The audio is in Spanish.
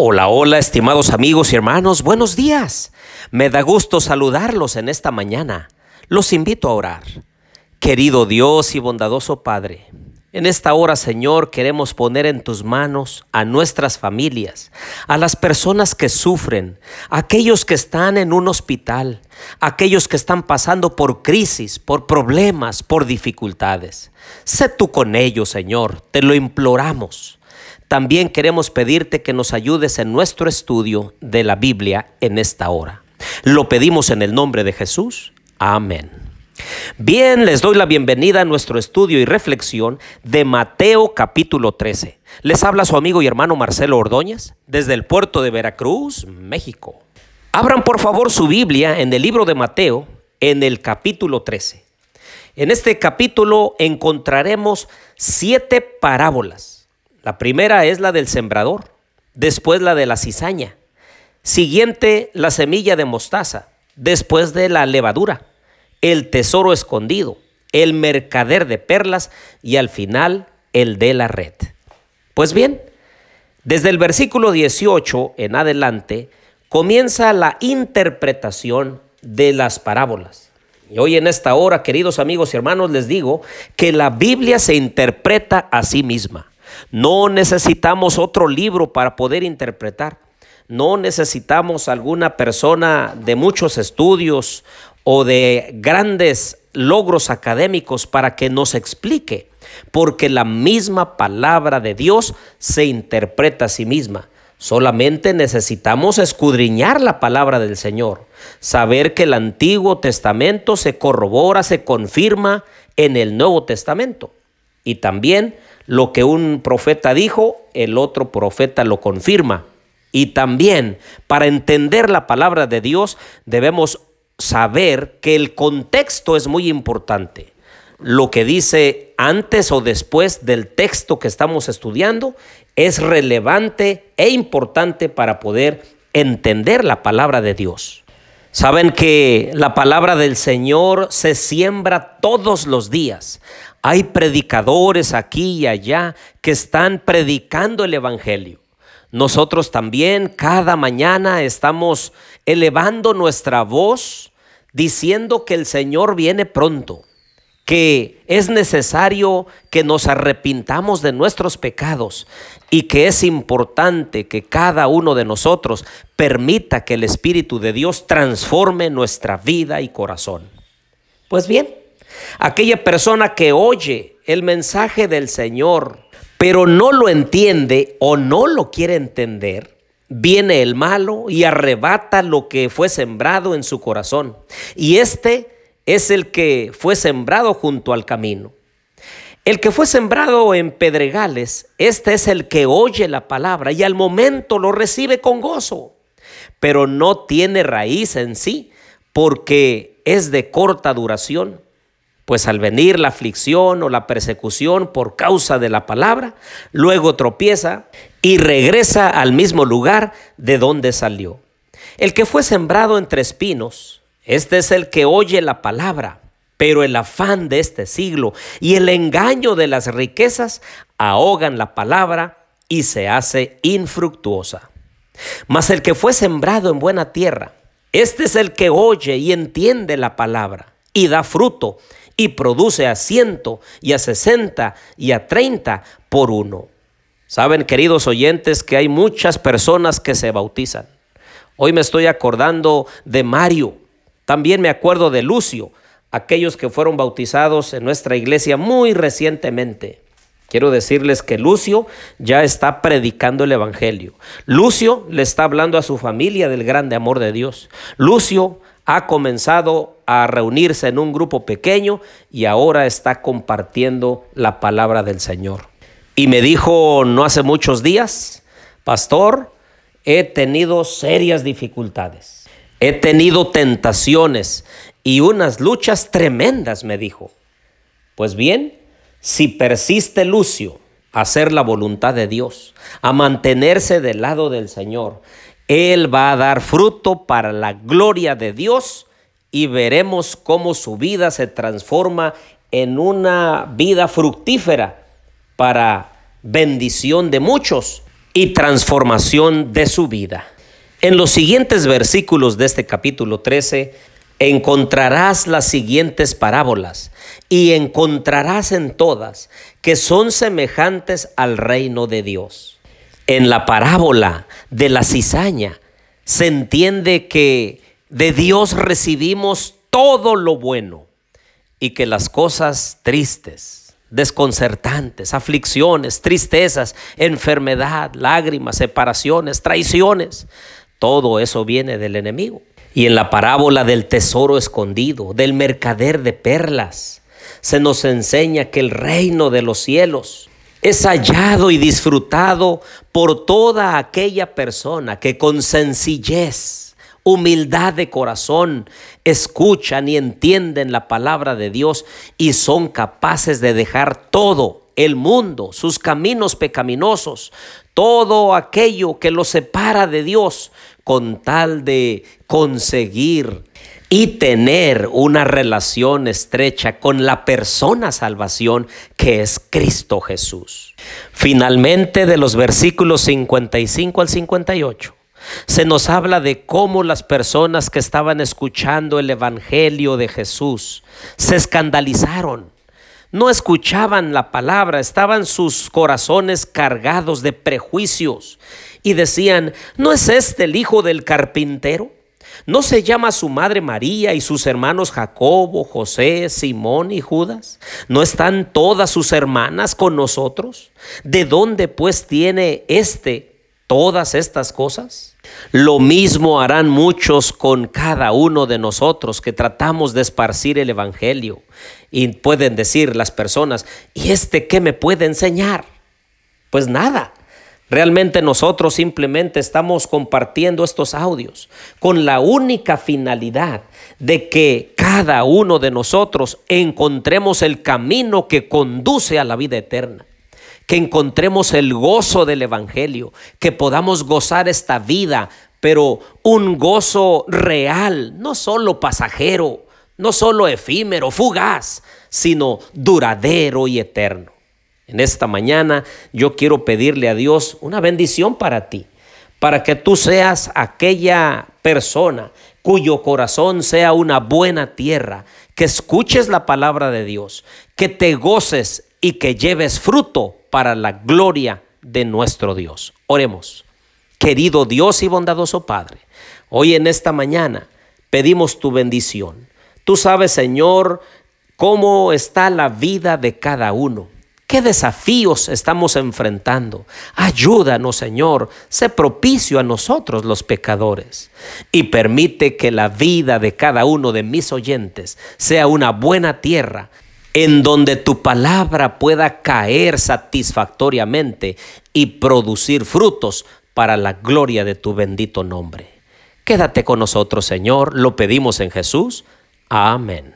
Hola, hola, estimados amigos y hermanos, buenos días. Me da gusto saludarlos en esta mañana. Los invito a orar. Querido Dios y bondadoso Padre, en esta hora, Señor, queremos poner en tus manos a nuestras familias, a las personas que sufren, a aquellos que están en un hospital, a aquellos que están pasando por crisis, por problemas, por dificultades. Sé tú con ellos, Señor, te lo imploramos. También queremos pedirte que nos ayudes en nuestro estudio de la Biblia en esta hora. Lo pedimos en el nombre de Jesús. Amén. Bien, les doy la bienvenida a nuestro estudio y reflexión de Mateo capítulo 13. Les habla su amigo y hermano Marcelo Ordóñez desde el puerto de Veracruz, México. Abran por favor su Biblia en el libro de Mateo en el capítulo 13. En este capítulo encontraremos siete parábolas. La primera es la del sembrador, después la de la cizaña, siguiente la semilla de mostaza, después de la levadura el tesoro escondido, el mercader de perlas y al final el de la red. Pues bien, desde el versículo 18 en adelante comienza la interpretación de las parábolas. Y hoy en esta hora, queridos amigos y hermanos, les digo que la Biblia se interpreta a sí misma. No necesitamos otro libro para poder interpretar. No necesitamos alguna persona de muchos estudios o de grandes logros académicos para que nos explique, porque la misma palabra de Dios se interpreta a sí misma. Solamente necesitamos escudriñar la palabra del Señor, saber que el Antiguo Testamento se corrobora, se confirma en el Nuevo Testamento. Y también lo que un profeta dijo, el otro profeta lo confirma. Y también para entender la palabra de Dios debemos saber que el contexto es muy importante. Lo que dice antes o después del texto que estamos estudiando es relevante e importante para poder entender la palabra de Dios. Saben que la palabra del Señor se siembra todos los días. Hay predicadores aquí y allá que están predicando el Evangelio. Nosotros también cada mañana estamos elevando nuestra voz diciendo que el Señor viene pronto, que es necesario que nos arrepintamos de nuestros pecados y que es importante que cada uno de nosotros permita que el Espíritu de Dios transforme nuestra vida y corazón. Pues bien, aquella persona que oye el mensaje del Señor, pero no lo entiende o no lo quiere entender, viene el malo y arrebata lo que fue sembrado en su corazón. Y este es el que fue sembrado junto al camino. El que fue sembrado en pedregales, este es el que oye la palabra y al momento lo recibe con gozo, pero no tiene raíz en sí porque es de corta duración pues al venir la aflicción o la persecución por causa de la palabra, luego tropieza y regresa al mismo lugar de donde salió. El que fue sembrado entre espinos, este es el que oye la palabra, pero el afán de este siglo y el engaño de las riquezas ahogan la palabra y se hace infructuosa. Mas el que fue sembrado en buena tierra, este es el que oye y entiende la palabra y da fruto y produce a ciento y a sesenta y a treinta por uno. Saben, queridos oyentes, que hay muchas personas que se bautizan. Hoy me estoy acordando de Mario, también me acuerdo de Lucio, aquellos que fueron bautizados en nuestra iglesia muy recientemente. Quiero decirles que Lucio ya está predicando el Evangelio. Lucio le está hablando a su familia del grande amor de Dios. Lucio ha comenzado a reunirse en un grupo pequeño y ahora está compartiendo la palabra del Señor. Y me dijo no hace muchos días, pastor, he tenido serias dificultades, he tenido tentaciones y unas luchas tremendas, me dijo. Pues bien, si persiste Lucio a hacer la voluntad de Dios, a mantenerse del lado del Señor, Él va a dar fruto para la gloria de Dios y veremos cómo su vida se transforma en una vida fructífera para bendición de muchos y transformación de su vida. En los siguientes versículos de este capítulo 13 encontrarás las siguientes parábolas y encontrarás en todas que son semejantes al reino de Dios. En la parábola de la cizaña se entiende que de Dios recibimos todo lo bueno y que las cosas tristes, desconcertantes, aflicciones, tristezas, enfermedad, lágrimas, separaciones, traiciones, todo eso viene del enemigo. Y en la parábola del tesoro escondido, del mercader de perlas, se nos enseña que el reino de los cielos es hallado y disfrutado por toda aquella persona que con sencillez, humildad de corazón, escuchan y entienden la palabra de Dios y son capaces de dejar todo, el mundo, sus caminos pecaminosos, todo aquello que los separa de Dios, con tal de conseguir y tener una relación estrecha con la persona salvación que es Cristo Jesús. Finalmente, de los versículos 55 al 58, se nos habla de cómo las personas que estaban escuchando el Evangelio de Jesús se escandalizaron. No escuchaban la palabra, estaban sus corazones cargados de prejuicios y decían, ¿no es este el hijo del carpintero? ¿No se llama su madre María y sus hermanos Jacobo, José, Simón y Judas? ¿No están todas sus hermanas con nosotros? ¿De dónde pues tiene éste todas estas cosas? Lo mismo harán muchos con cada uno de nosotros que tratamos de esparcir el Evangelio. Y pueden decir las personas, ¿y este qué me puede enseñar? Pues nada, Realmente nosotros simplemente estamos compartiendo estos audios con la única finalidad de que cada uno de nosotros encontremos el camino que conduce a la vida eterna, que encontremos el gozo del Evangelio, que podamos gozar esta vida, pero un gozo real, no solo pasajero, no solo efímero, fugaz, sino duradero y eterno. En esta mañana yo quiero pedirle a Dios una bendición para ti, para que tú seas aquella persona cuyo corazón sea una buena tierra, que escuches la palabra de Dios, que te goces y que lleves fruto para la gloria de nuestro Dios. Oremos. Querido Dios y bondadoso Padre, hoy en esta mañana pedimos tu bendición. Tú sabes, Señor, cómo está la vida de cada uno. ¿Qué desafíos estamos enfrentando? Ayúdanos, Señor, sé propicio a nosotros los pecadores y permite que la vida de cada uno de mis oyentes sea una buena tierra en donde tu palabra pueda caer satisfactoriamente y producir frutos para la gloria de tu bendito nombre. Quédate con nosotros, Señor, lo pedimos en Jesús. Amén.